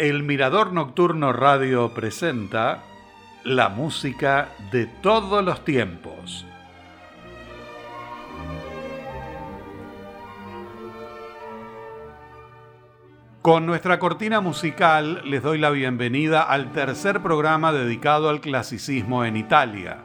El Mirador Nocturno Radio presenta la música de todos los tiempos. Con nuestra cortina musical les doy la bienvenida al tercer programa dedicado al clasicismo en Italia.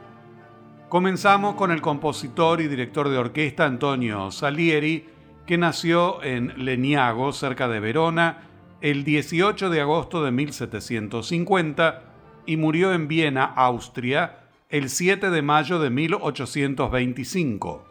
Comenzamos con el compositor y director de orquesta Antonio Salieri, que nació en Leniago, cerca de Verona, el 18 de agosto de 1750 y murió en Viena, Austria, el 7 de mayo de 1825.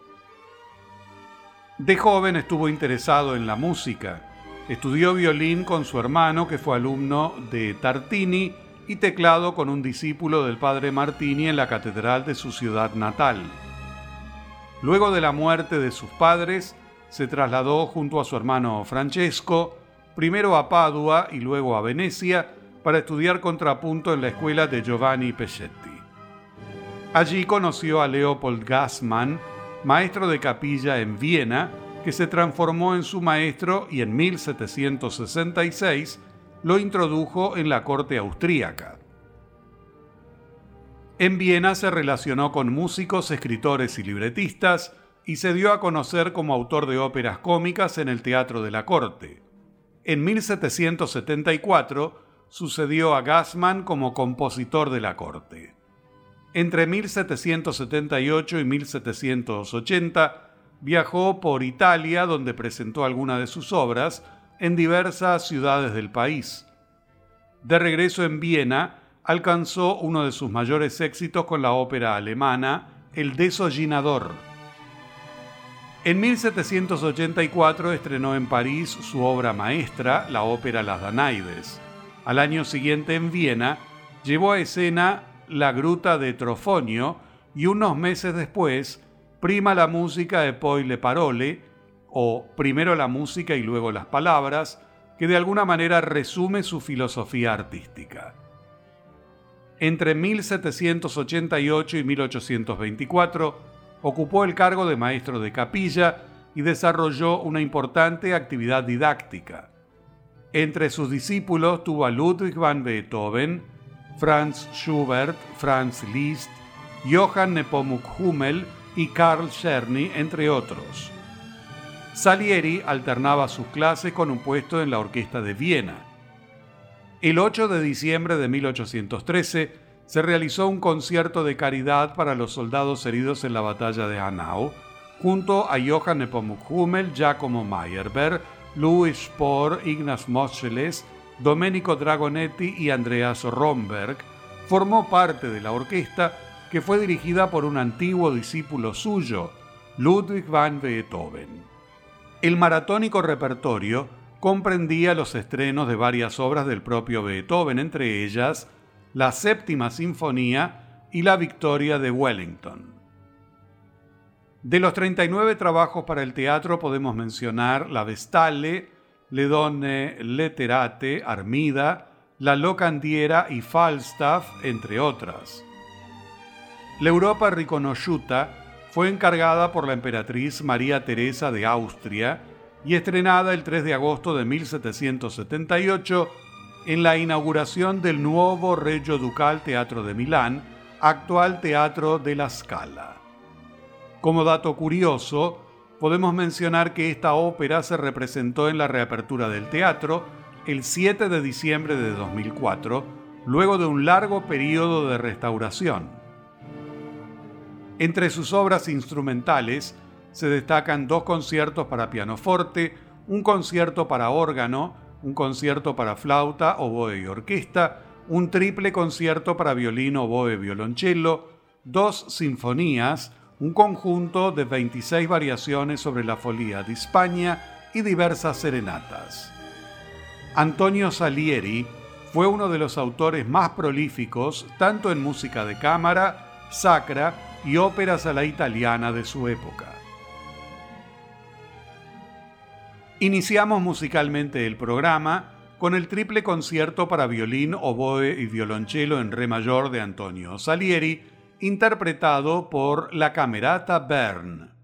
De joven estuvo interesado en la música. Estudió violín con su hermano, que fue alumno de Tartini, y teclado con un discípulo del padre Martini en la catedral de su ciudad natal. Luego de la muerte de sus padres, se trasladó junto a su hermano Francesco primero a Padua y luego a Venecia, para estudiar contrapunto en la escuela de Giovanni Peschetti. Allí conoció a Leopold Gassmann, maestro de capilla en Viena, que se transformó en su maestro y en 1766 lo introdujo en la corte austríaca. En Viena se relacionó con músicos, escritores y libretistas y se dio a conocer como autor de óperas cómicas en el teatro de la corte. En 1774 sucedió a Gassman como compositor de la corte. Entre 1778 y 1780 viajó por Italia donde presentó algunas de sus obras en diversas ciudades del país. De regreso en Viena, alcanzó uno de sus mayores éxitos con la ópera alemana El Desollinador en 1784 estrenó en París su obra maestra, la ópera Las Danaides. Al año siguiente en Viena llevó a escena La Gruta de Trofonio y unos meses después prima la música de Poi le Parole, o primero la música y luego las palabras, que de alguna manera resume su filosofía artística. Entre 1788 y 1824 ocupó el cargo de maestro de capilla y desarrolló una importante actividad didáctica. Entre sus discípulos tuvo a Ludwig van Beethoven, Franz Schubert, Franz Liszt, Johann Nepomuk Hummel y Karl Czerny, entre otros. Salieri alternaba sus clases con un puesto en la Orquesta de Viena. El 8 de diciembre de 1813 se realizó un concierto de caridad para los soldados heridos en la batalla de Hanau, junto a Johann Nepomuk Hummel, Giacomo Meyerbeer, Louis Spohr, Ignaz Moscheles, Domenico Dragonetti y Andreas Romberg, formó parte de la orquesta que fue dirigida por un antiguo discípulo suyo, Ludwig van Beethoven. El maratónico repertorio comprendía los estrenos de varias obras del propio Beethoven, entre ellas la séptima sinfonía y la victoria de Wellington. De los 39 trabajos para el teatro podemos mencionar La Vestale, Le Donne Letterate, Armida, La Locandiera y Falstaff, entre otras. La Europa riconosciuta fue encargada por la emperatriz María Teresa de Austria y estrenada el 3 de agosto de 1778 en la inauguración del nuevo Regio Ducal Teatro de Milán, actual Teatro de la Scala. Como dato curioso, podemos mencionar que esta ópera se representó en la reapertura del teatro el 7 de diciembre de 2004, luego de un largo periodo de restauración. Entre sus obras instrumentales se destacan dos conciertos para pianoforte, un concierto para órgano, un concierto para flauta, oboe y orquesta, un triple concierto para violín, oboe, violoncello, dos sinfonías, un conjunto de 26 variaciones sobre la folía de España y diversas serenatas. Antonio Salieri fue uno de los autores más prolíficos tanto en música de cámara, sacra y óperas a la italiana de su época. Iniciamos musicalmente el programa con el triple concierto para violín, oboe y violonchelo en re mayor de Antonio Salieri, interpretado por la Camerata Bern.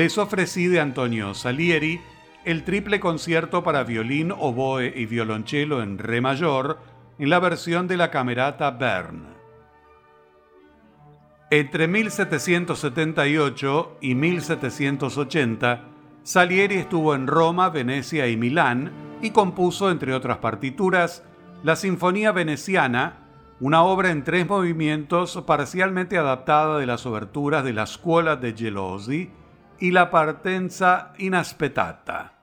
Les ofrecí de Antonio Salieri el triple concierto para violín, oboe y violonchelo en re mayor en la versión de la camerata Bern. Entre 1778 y 1780, Salieri estuvo en Roma, Venecia y Milán y compuso, entre otras partituras, la Sinfonía Veneciana, una obra en tres movimientos parcialmente adaptada de las oberturas de la Scuola de Gelosi y la Partenza Inaspettata.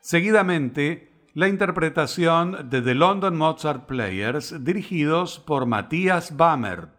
Seguidamente, la interpretación de The London Mozart Players dirigidos por Matthias Bammert.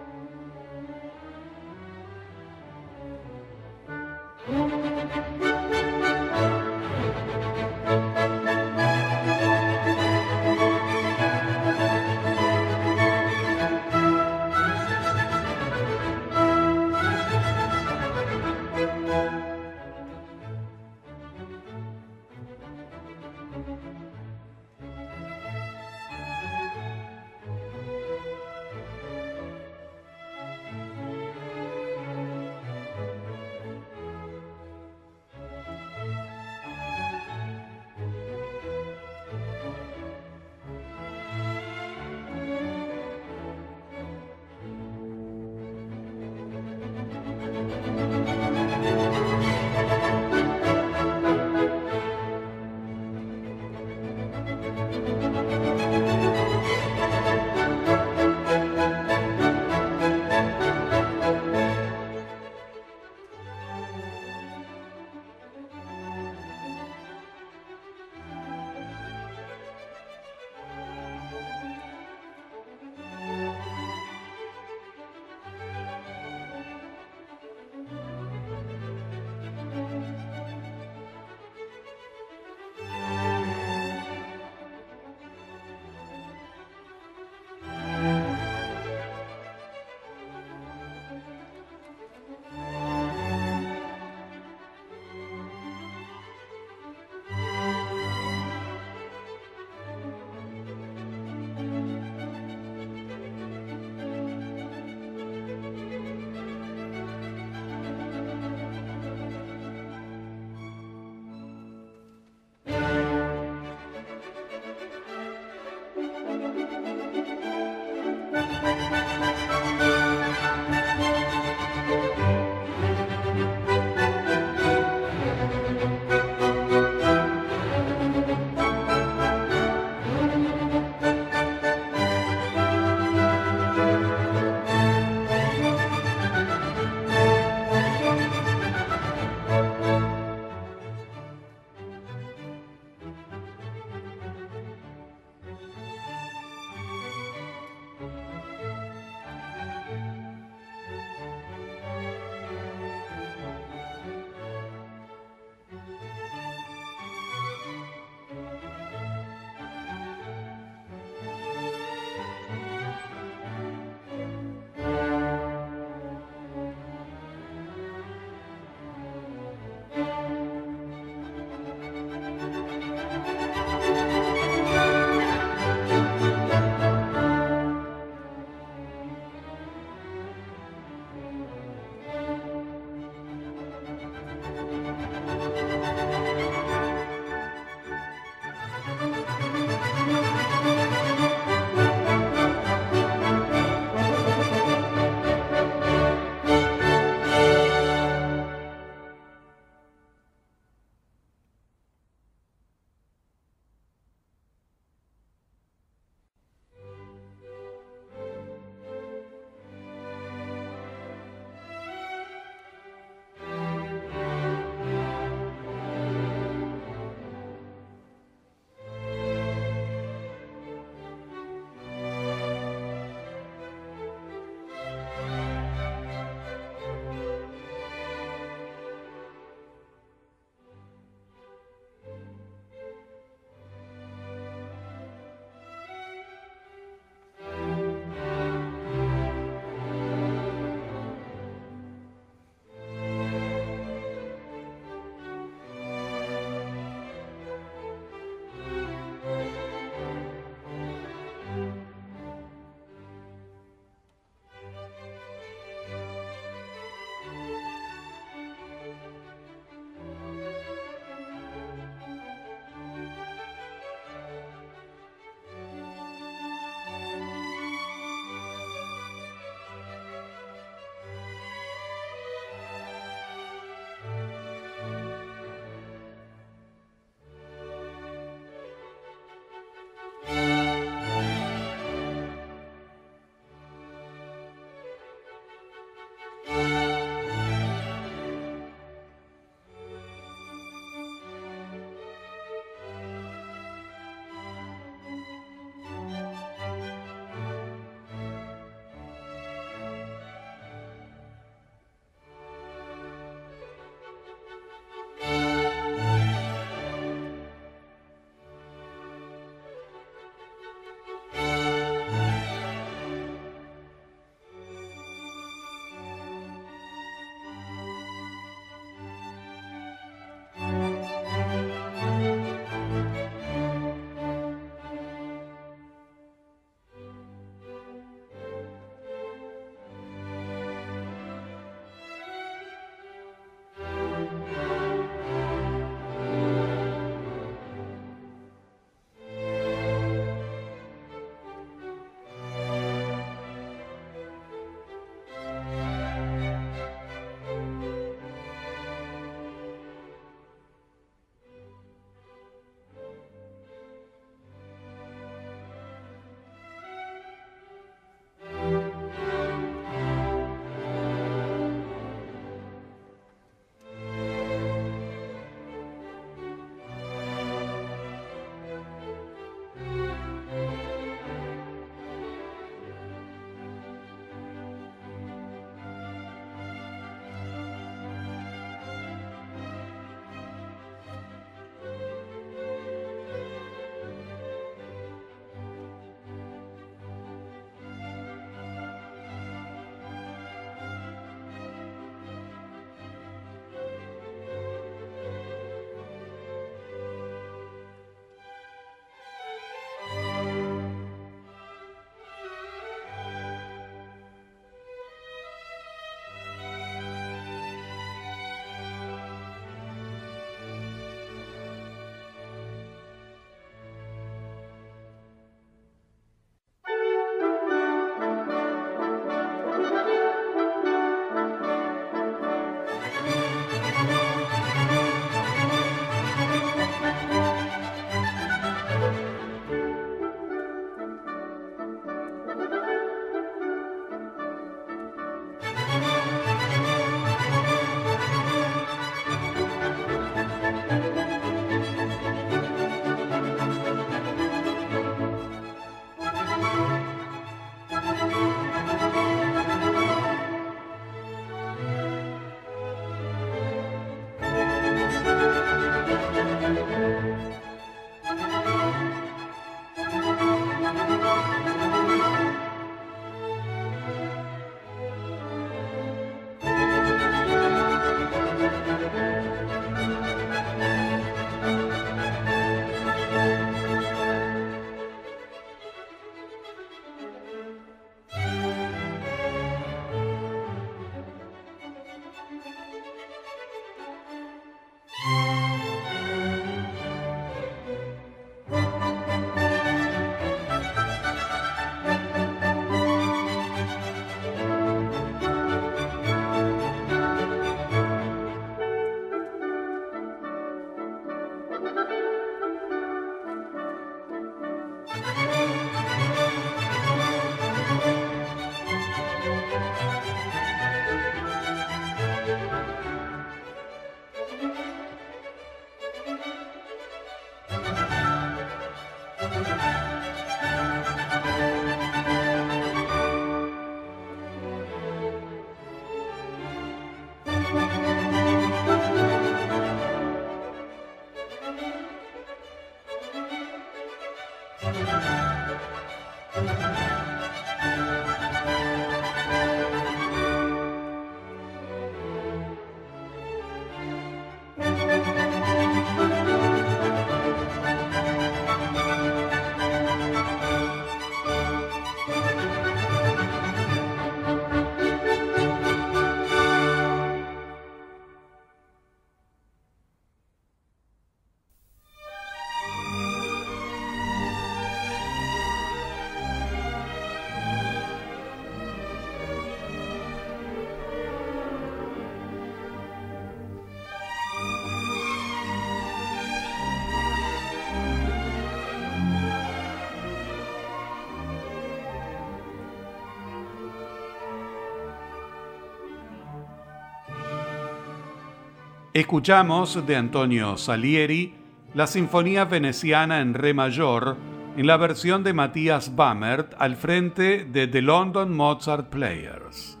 Escuchamos de Antonio Salieri la Sinfonía Veneciana en Re mayor en la versión de Matthias Bammert al frente de The London Mozart Players.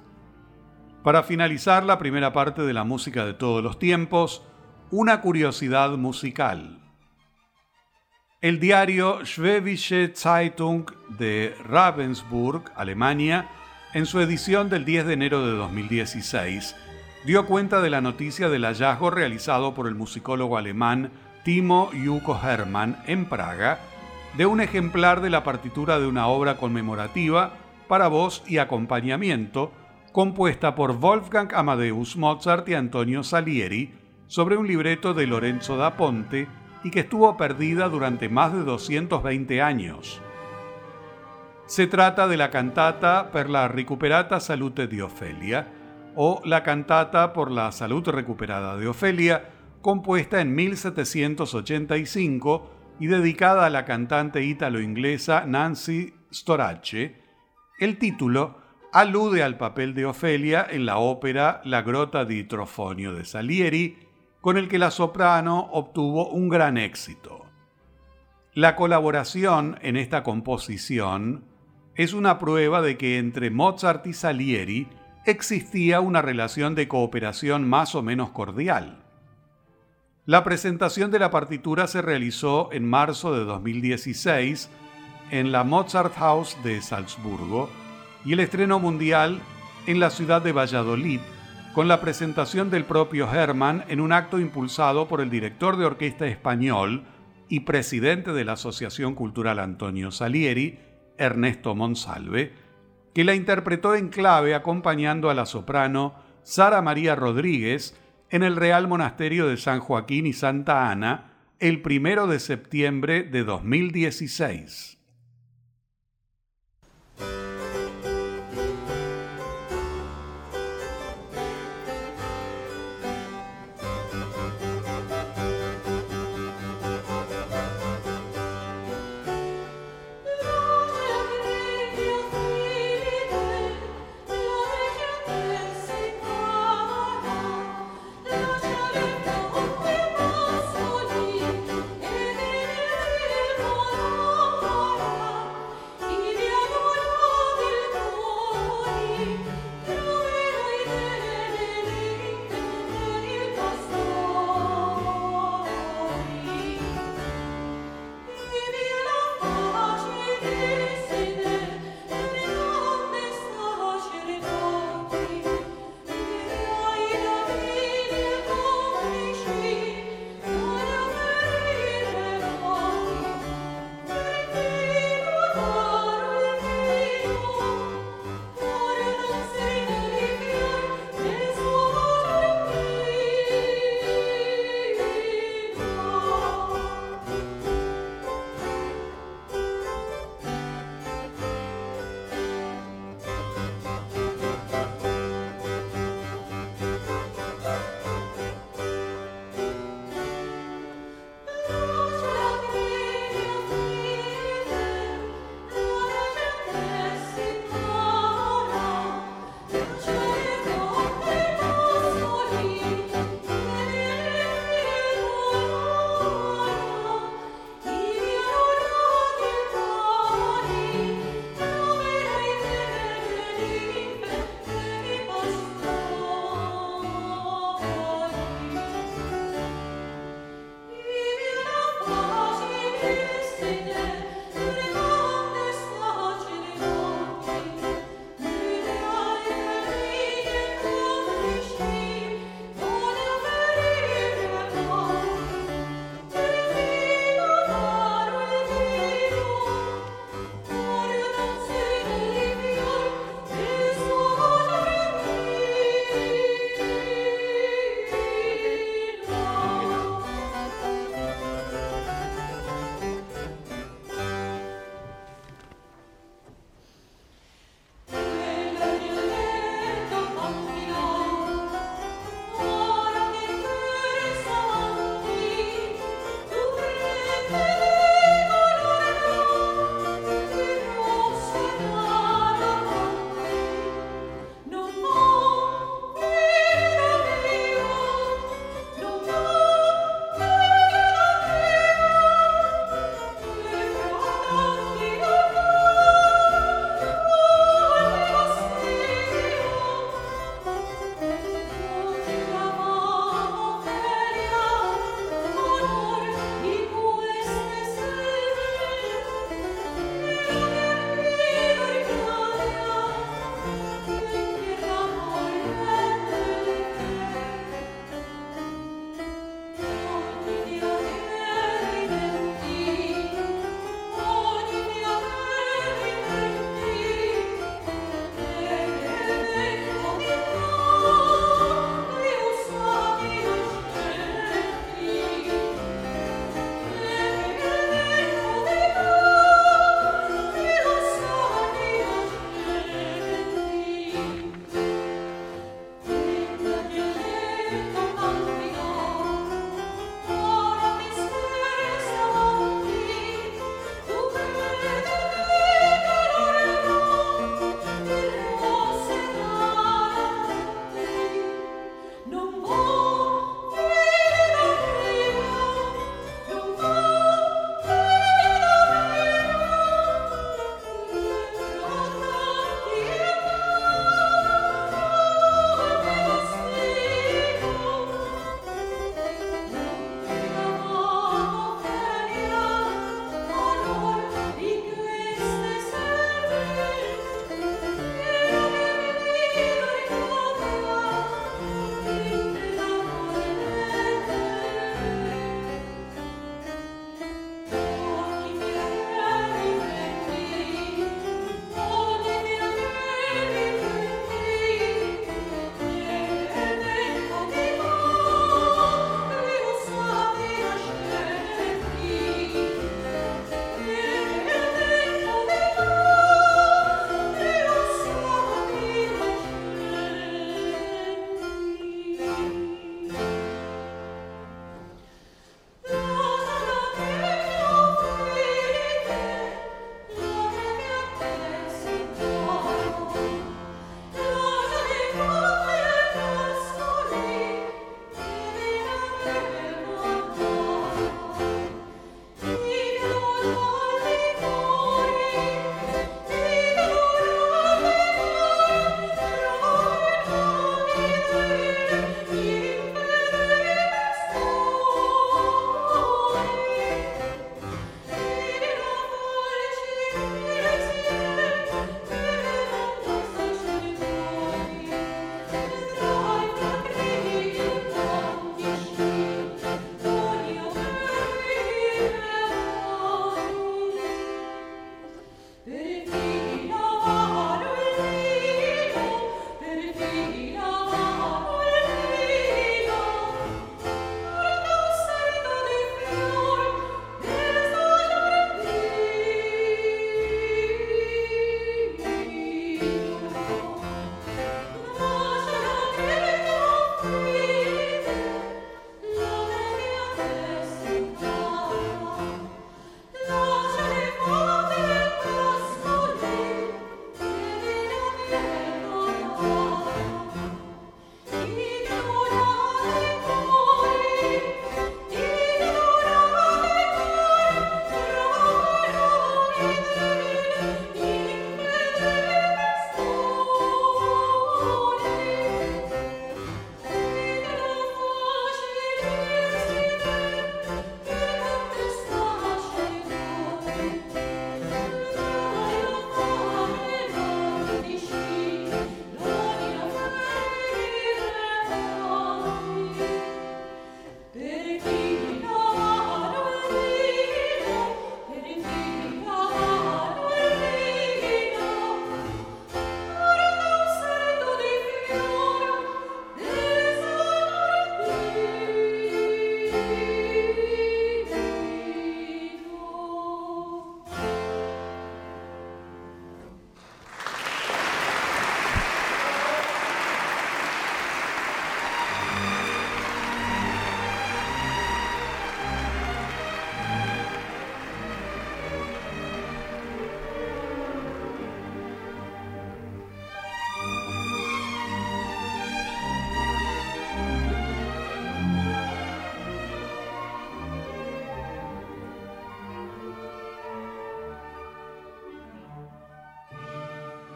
Para finalizar la primera parte de la música de todos los tiempos, una curiosidad musical. El diario Schwäbische Zeitung de Ravensburg, Alemania, en su edición del 10 de enero de 2016, dio cuenta de la noticia del hallazgo realizado por el musicólogo alemán Timo Yuko Hermann en Praga de un ejemplar de la partitura de una obra conmemorativa para voz y acompañamiento compuesta por Wolfgang Amadeus Mozart y Antonio Salieri sobre un libreto de Lorenzo da Ponte y que estuvo perdida durante más de 220 años. Se trata de la cantata per la recuperata salute di Ofelia, o la cantata por la salud recuperada de Ofelia, compuesta en 1785 y dedicada a la cantante ítalo-inglesa Nancy Storace. El título alude al papel de Ofelia en la ópera La Grota di Trofonio de Salieri, con el que la soprano obtuvo un gran éxito. La colaboración en esta composición es una prueba de que entre Mozart y Salieri existía una relación de cooperación más o menos cordial. La presentación de la partitura se realizó en marzo de 2016 en la Mozart House de Salzburgo y el estreno mundial en la ciudad de Valladolid, con la presentación del propio Hermann en un acto impulsado por el director de orquesta español y presidente de la Asociación Cultural Antonio Salieri, Ernesto Monsalve, que la interpretó en clave acompañando a la soprano Sara María Rodríguez en el Real Monasterio de San Joaquín y Santa Ana el primero de septiembre de 2016.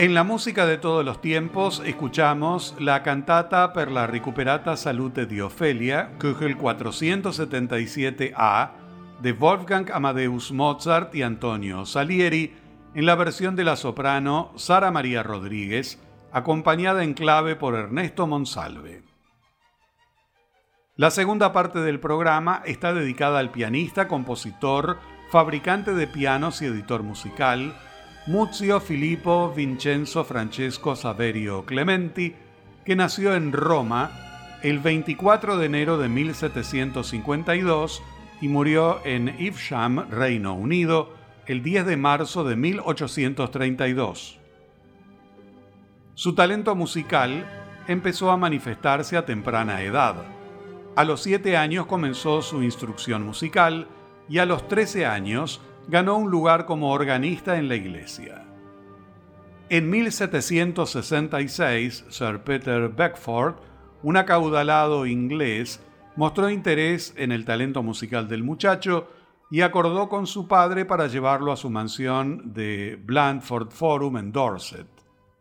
En la música de todos los tiempos escuchamos la cantata per la recuperata salute di Ofelia, Köchel 477a, de Wolfgang Amadeus Mozart y Antonio Salieri, en la versión de la soprano Sara María Rodríguez, acompañada en clave por Ernesto Monsalve. La segunda parte del programa está dedicada al pianista, compositor, fabricante de pianos y editor musical, Muzio Filippo Vincenzo Francesco Saverio Clementi, que nació en Roma el 24 de enero de 1752 y murió en Evesham, Reino Unido, el 10 de marzo de 1832. Su talento musical empezó a manifestarse a temprana edad. A los siete años comenzó su instrucción musical y a los 13 años ganó un lugar como organista en la iglesia. En 1766, Sir Peter Beckford, un acaudalado inglés, mostró interés en el talento musical del muchacho y acordó con su padre para llevarlo a su mansión de Blandford Forum en Dorset.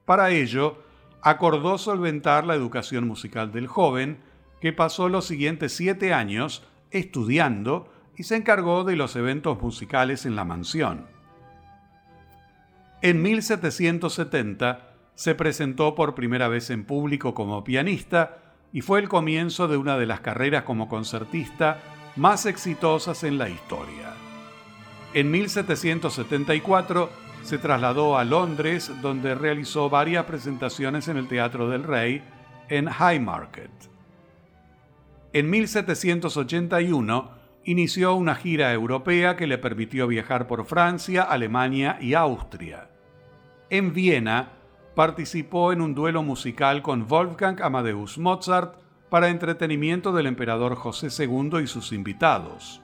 Para ello, acordó solventar la educación musical del joven, que pasó los siguientes siete años estudiando y se encargó de los eventos musicales en la mansión. En 1770 se presentó por primera vez en público como pianista y fue el comienzo de una de las carreras como concertista más exitosas en la historia. En 1774 se trasladó a Londres donde realizó varias presentaciones en el Teatro del Rey en Haymarket. En 1781 inició una gira europea que le permitió viajar por Francia, Alemania y Austria. En Viena participó en un duelo musical con Wolfgang Amadeus Mozart para entretenimiento del emperador José II y sus invitados.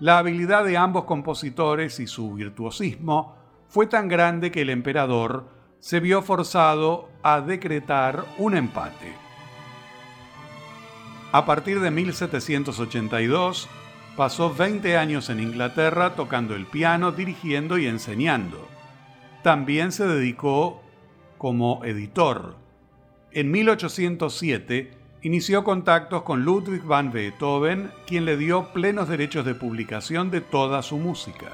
La habilidad de ambos compositores y su virtuosismo fue tan grande que el emperador se vio forzado a decretar un empate. A partir de 1782, pasó 20 años en Inglaterra tocando el piano, dirigiendo y enseñando. También se dedicó como editor. En 1807 inició contactos con Ludwig van Beethoven, quien le dio plenos derechos de publicación de toda su música.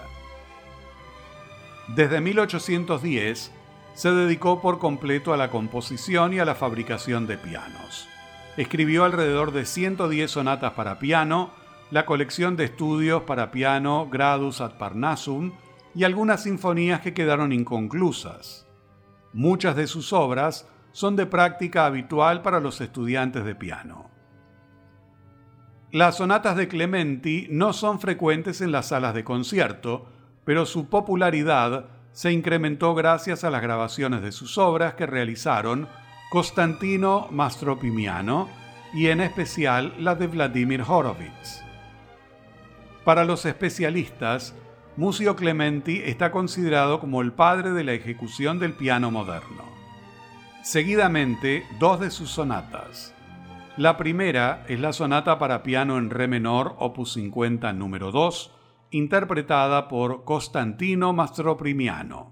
Desde 1810 se dedicó por completo a la composición y a la fabricación de pianos. Escribió alrededor de 110 sonatas para piano, la colección de estudios para piano Gradus ad Parnassum y algunas sinfonías que quedaron inconclusas. Muchas de sus obras son de práctica habitual para los estudiantes de piano. Las sonatas de Clementi no son frecuentes en las salas de concierto, pero su popularidad se incrementó gracias a las grabaciones de sus obras que realizaron Costantino Mastropimiano y en especial la de Vladimir Horowitz. Para los especialistas, Mucio Clementi está considerado como el padre de la ejecución del piano moderno. Seguidamente, dos de sus sonatas. La primera es la sonata para piano en re menor, opus 50, número 2, interpretada por Costantino Mastroprimiano.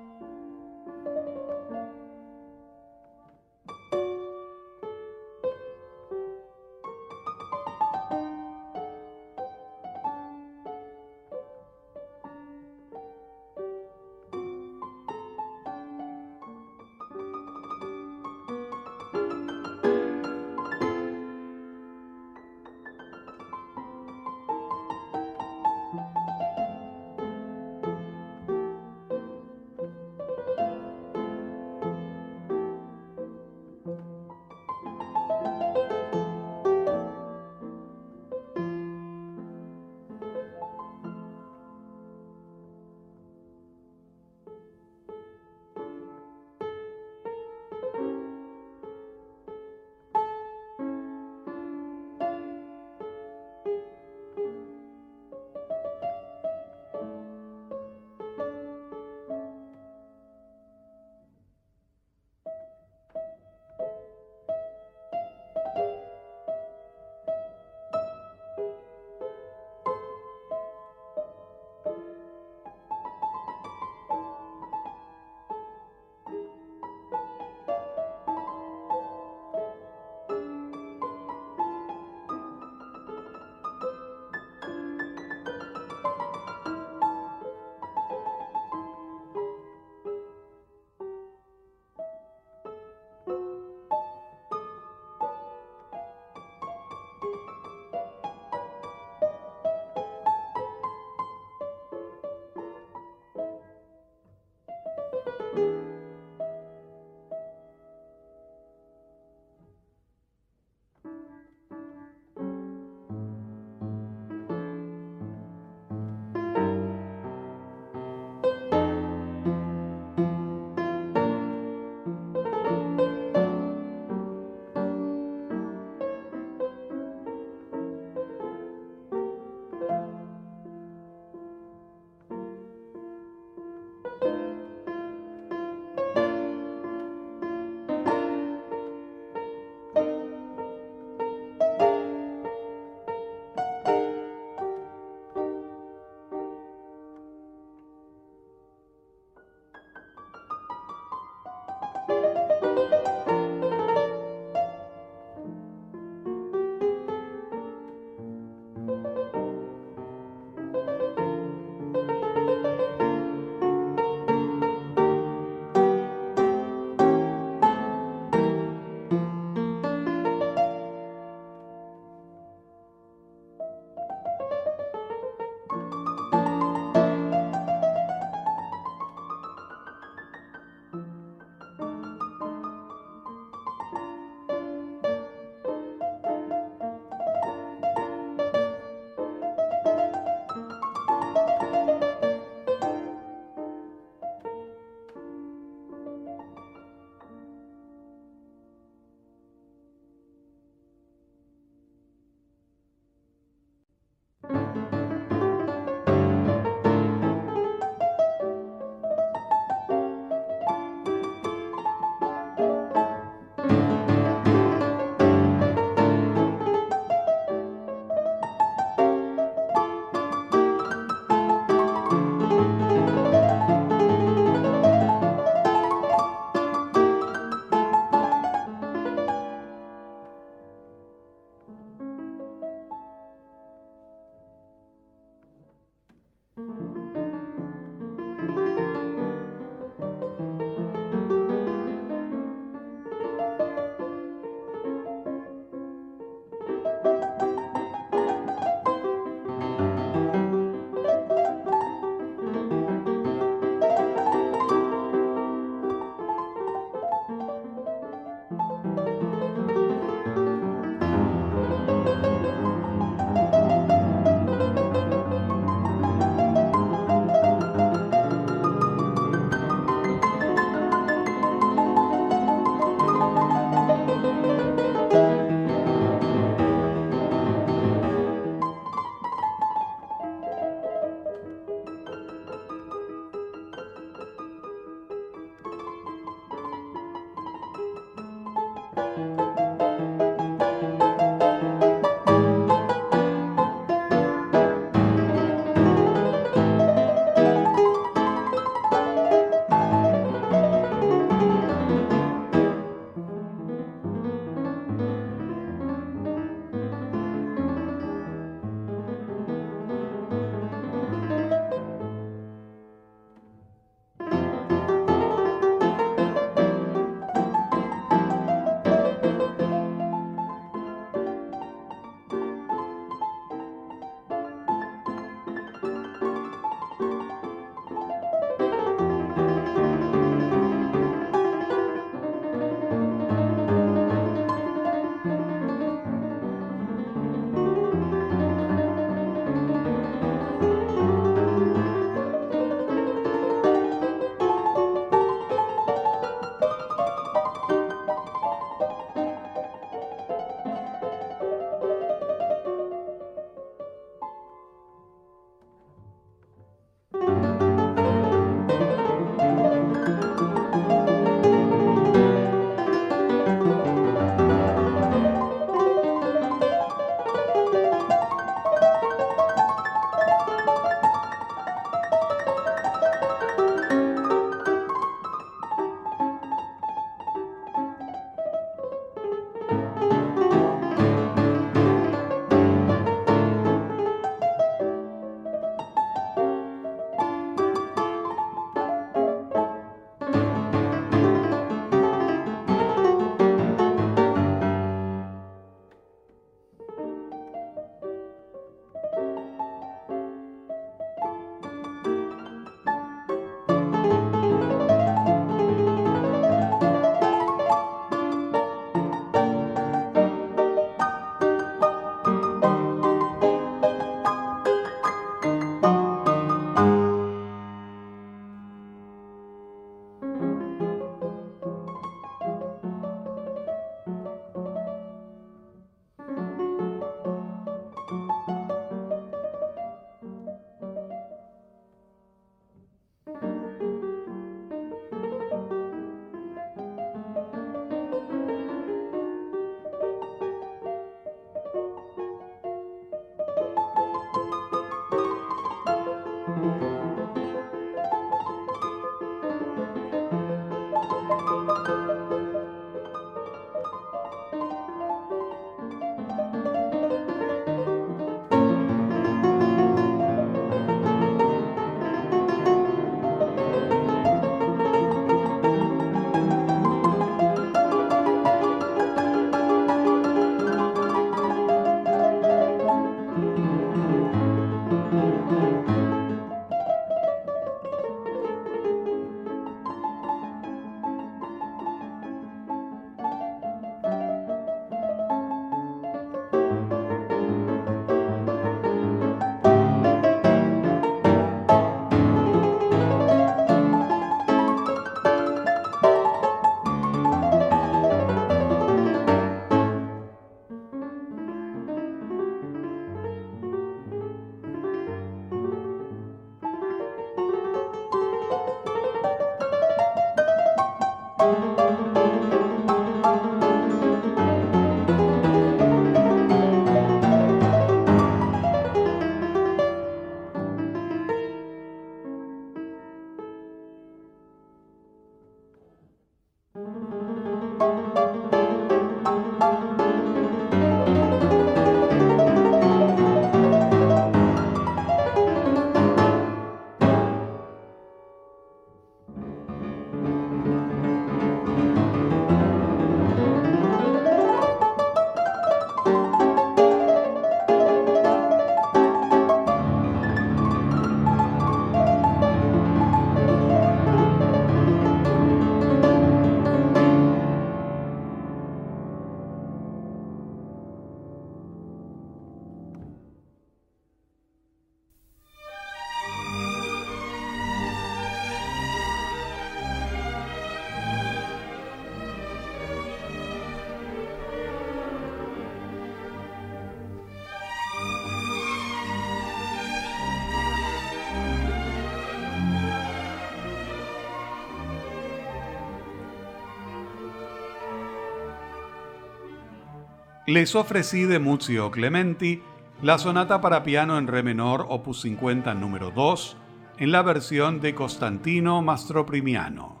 Les ofrecí de Muzio Clementi la sonata para piano en re menor opus 50 número 2 en la versión de Costantino Mastroprimiano.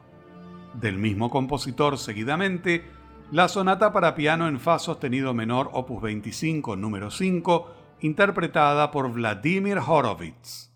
Del mismo compositor seguidamente, la sonata para piano en fa sostenido menor opus 25 número 5 interpretada por Vladimir Horowitz.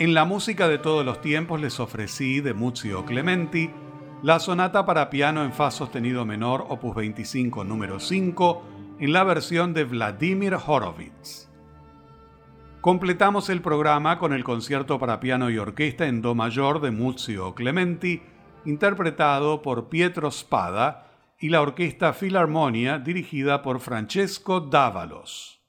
En la música de todos los tiempos les ofrecí de Muzio Clementi la sonata para piano en fa sostenido menor opus 25 número 5 en la versión de Vladimir Horowitz. Completamos el programa con el concierto para piano y orquesta en do mayor de Muzio Clementi, interpretado por Pietro Spada y la orquesta Filarmonia dirigida por Francesco Dávalos.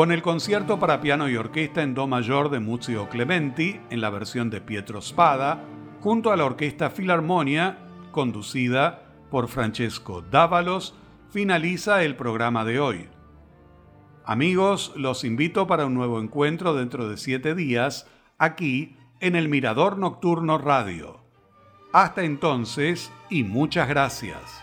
Con el concierto para piano y orquesta en Do mayor de Muzio Clementi, en la versión de Pietro Spada, junto a la Orquesta Filarmonia, conducida por Francesco Dávalos, finaliza el programa de hoy. Amigos, los invito para un nuevo encuentro dentro de siete días, aquí en el Mirador Nocturno Radio. Hasta entonces y muchas gracias.